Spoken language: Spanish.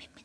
mami,